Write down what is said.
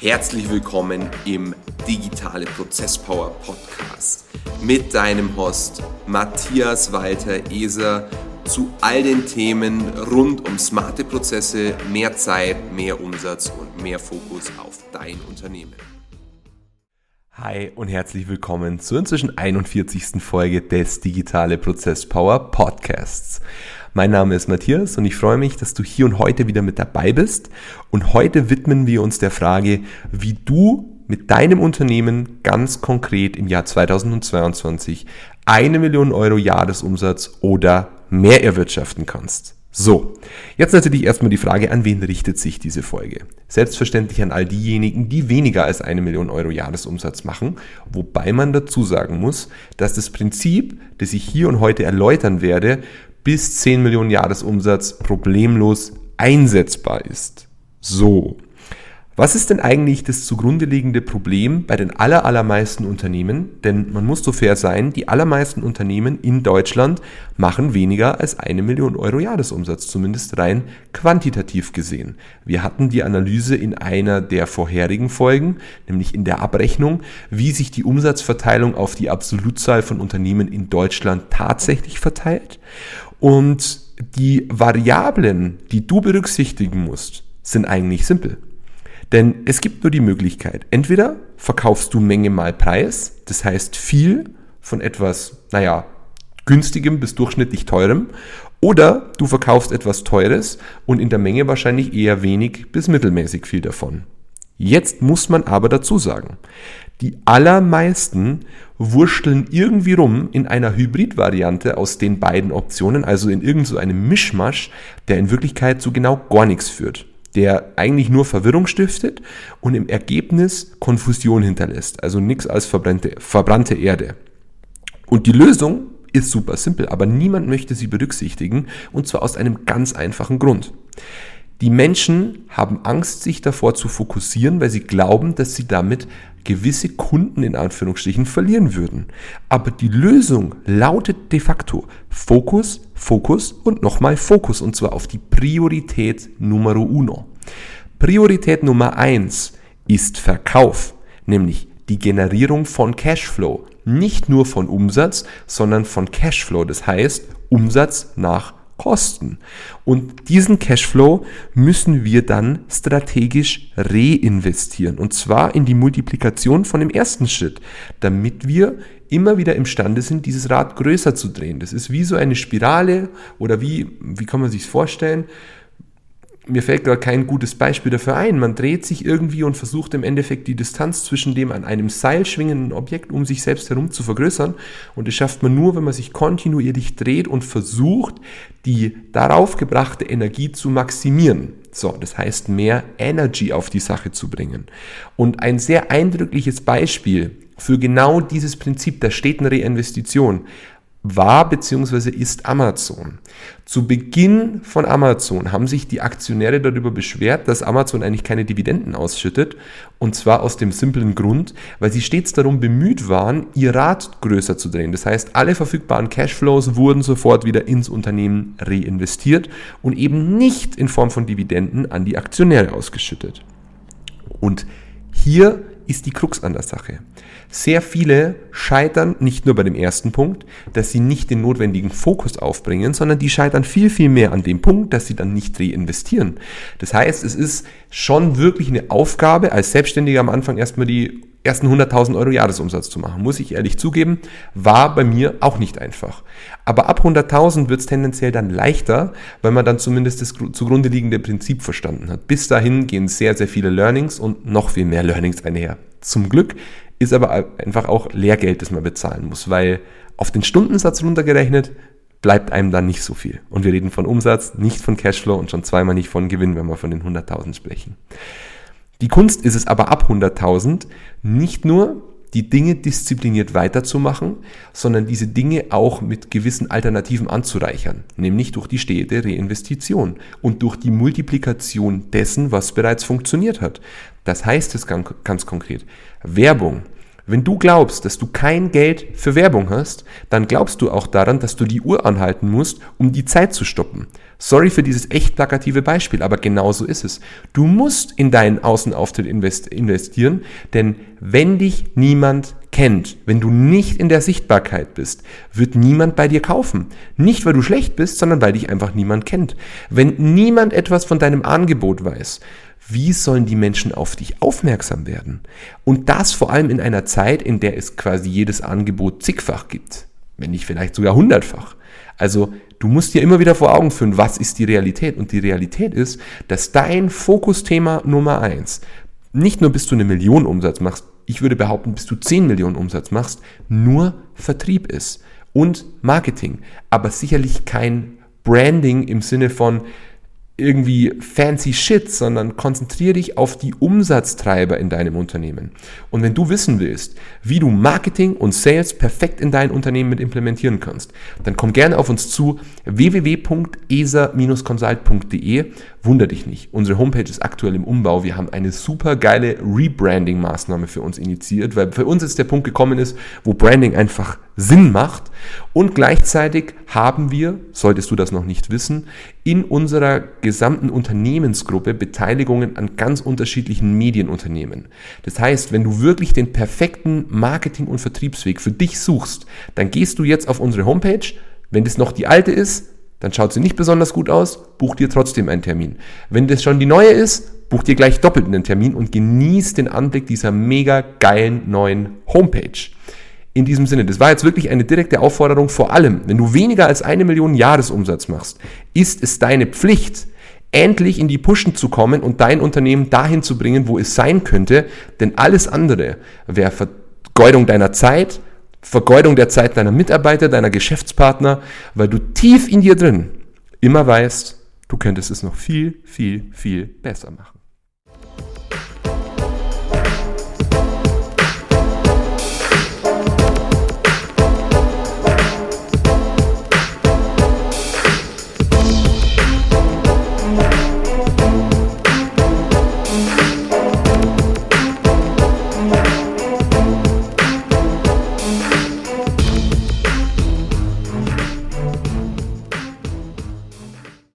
Herzlich willkommen im Digitale Prozesspower Podcast mit deinem Host Matthias Walter Eser zu all den Themen rund um smarte Prozesse, mehr Zeit, mehr Umsatz und mehr Fokus auf dein Unternehmen. Hi und herzlich willkommen zur inzwischen 41. Folge des Digitale Prozess Power Podcasts. Mein Name ist Matthias und ich freue mich, dass du hier und heute wieder mit dabei bist. Und heute widmen wir uns der Frage, wie du mit deinem Unternehmen ganz konkret im Jahr 2022 eine Million Euro Jahresumsatz oder mehr erwirtschaften kannst. So, jetzt natürlich erstmal die Frage, an wen richtet sich diese Folge? Selbstverständlich an all diejenigen, die weniger als eine Million Euro Jahresumsatz machen, wobei man dazu sagen muss, dass das Prinzip, das ich hier und heute erläutern werde, bis 10 Millionen Jahresumsatz problemlos einsetzbar ist. So, was ist denn eigentlich das zugrunde liegende Problem bei den aller, allermeisten Unternehmen? Denn man muss so fair sein, die allermeisten Unternehmen in Deutschland machen weniger als eine Million Euro Jahresumsatz, zumindest rein quantitativ gesehen. Wir hatten die Analyse in einer der vorherigen Folgen, nämlich in der Abrechnung, wie sich die Umsatzverteilung auf die Absolutzahl von Unternehmen in Deutschland tatsächlich verteilt. Und die Variablen, die du berücksichtigen musst, sind eigentlich simpel. Denn es gibt nur die Möglichkeit, entweder verkaufst du Menge mal Preis, das heißt viel von etwas, naja, günstigem bis durchschnittlich teurem, oder du verkaufst etwas Teures und in der Menge wahrscheinlich eher wenig bis mittelmäßig viel davon. Jetzt muss man aber dazu sagen, die allermeisten wurschteln irgendwie rum in einer Hybridvariante aus den beiden Optionen, also in irgendeinem so Mischmasch, der in Wirklichkeit zu genau gar nichts führt der eigentlich nur Verwirrung stiftet und im Ergebnis Konfusion hinterlässt. Also nichts als verbrannte, verbrannte Erde. Und die Lösung ist super simpel, aber niemand möchte sie berücksichtigen und zwar aus einem ganz einfachen Grund. Die Menschen haben Angst, sich davor zu fokussieren, weil sie glauben, dass sie damit gewisse Kunden in Anführungsstrichen verlieren würden. Aber die Lösung lautet de facto Fokus, Fokus und nochmal Fokus und zwar auf die Priorität Numero uno. Priorität Nummer eins ist Verkauf, nämlich die Generierung von Cashflow. Nicht nur von Umsatz, sondern von Cashflow. Das heißt Umsatz nach Kosten. Und diesen Cashflow müssen wir dann strategisch reinvestieren. Und zwar in die Multiplikation von dem ersten Schritt, damit wir immer wieder imstande sind, dieses Rad größer zu drehen. Das ist wie so eine Spirale oder wie, wie kann man sich vorstellen? Mir fällt gerade kein gutes Beispiel dafür ein. Man dreht sich irgendwie und versucht im Endeffekt die Distanz zwischen dem an einem Seil schwingenden Objekt um sich selbst herum zu vergrößern. Und das schafft man nur, wenn man sich kontinuierlich dreht und versucht, die darauf gebrachte Energie zu maximieren. So, das heißt, mehr Energy auf die Sache zu bringen. Und ein sehr eindrückliches Beispiel für genau dieses Prinzip der steten Reinvestition war bzw. ist Amazon. Zu Beginn von Amazon haben sich die Aktionäre darüber beschwert, dass Amazon eigentlich keine Dividenden ausschüttet. Und zwar aus dem simplen Grund, weil sie stets darum bemüht waren, ihr Rad größer zu drehen. Das heißt, alle verfügbaren Cashflows wurden sofort wieder ins Unternehmen reinvestiert und eben nicht in Form von Dividenden an die Aktionäre ausgeschüttet. Und hier ist die Krux an der Sache. Sehr viele scheitern nicht nur bei dem ersten Punkt, dass sie nicht den notwendigen Fokus aufbringen, sondern die scheitern viel, viel mehr an dem Punkt, dass sie dann nicht reinvestieren. Das heißt, es ist schon wirklich eine Aufgabe, als Selbstständiger am Anfang erstmal die ersten 100.000 Euro Jahresumsatz zu machen. Muss ich ehrlich zugeben, war bei mir auch nicht einfach. Aber ab 100.000 wird es tendenziell dann leichter, weil man dann zumindest das zugrunde liegende Prinzip verstanden hat. Bis dahin gehen sehr, sehr viele Learnings und noch viel mehr Learnings einher. Zum Glück ist aber einfach auch Lehrgeld, das man bezahlen muss, weil auf den Stundensatz runtergerechnet bleibt einem dann nicht so viel. Und wir reden von Umsatz, nicht von Cashflow und schon zweimal nicht von Gewinn, wenn wir von den 100.000 sprechen. Die Kunst ist es aber ab 100.000 nicht nur die Dinge diszipliniert weiterzumachen, sondern diese Dinge auch mit gewissen Alternativen anzureichern, nämlich durch die stete Reinvestition und durch die Multiplikation dessen, was bereits funktioniert hat. Das heißt es ganz, konkret, Werbung. Wenn du glaubst, dass du kein Geld für Werbung hast, dann glaubst du auch daran, dass du die Uhr anhalten musst, um die Zeit zu stoppen. Sorry für dieses echt plakative Beispiel, aber genau so ist es. Du musst in deinen Außenauftritt investieren, denn wenn dich niemand kennt, wenn du nicht in der Sichtbarkeit bist, wird niemand bei dir kaufen. Nicht, weil du schlecht bist, sondern weil dich einfach niemand kennt. Wenn niemand etwas von deinem Angebot weiß, wie sollen die Menschen auf dich aufmerksam werden? Und das vor allem in einer Zeit, in der es quasi jedes Angebot zigfach gibt, wenn nicht vielleicht sogar hundertfach. Also du musst dir immer wieder vor Augen führen, was ist die Realität? Und die Realität ist, dass dein Fokusthema Nummer eins nicht nur bis du eine Million Umsatz machst, ich würde behaupten, bis du 10 Millionen Umsatz machst, nur Vertrieb ist und Marketing, aber sicherlich kein Branding im Sinne von, irgendwie fancy Shit, sondern konzentriere dich auf die Umsatztreiber in deinem Unternehmen. Und wenn du wissen willst, wie du Marketing und Sales perfekt in dein Unternehmen mit implementieren kannst, dann komm gerne auf uns zu www.esa-consult.de. Wunder dich nicht, unsere Homepage ist aktuell im Umbau. Wir haben eine super geile Rebranding-Maßnahme für uns initiiert, weil für uns jetzt der Punkt gekommen ist, wo Branding einfach Sinn macht. Und gleichzeitig haben wir, solltest du das noch nicht wissen, in unserer gesamten Unternehmensgruppe Beteiligungen an ganz unterschiedlichen Medienunternehmen. Das heißt, wenn du wirklich den perfekten Marketing- und Vertriebsweg für dich suchst, dann gehst du jetzt auf unsere Homepage. Wenn das noch die alte ist, dann schaut sie nicht besonders gut aus, buch dir trotzdem einen Termin. Wenn das schon die neue ist, buch dir gleich doppelt einen Termin und genieß den Anblick dieser mega geilen neuen Homepage. In diesem Sinne, das war jetzt wirklich eine direkte Aufforderung, vor allem, wenn du weniger als eine Million Jahresumsatz machst, ist es deine Pflicht, endlich in die Pushen zu kommen und dein Unternehmen dahin zu bringen, wo es sein könnte, denn alles andere wäre Vergeudung deiner Zeit, Vergeudung der Zeit deiner Mitarbeiter, deiner Geschäftspartner, weil du tief in dir drin immer weißt, du könntest es noch viel, viel, viel besser machen.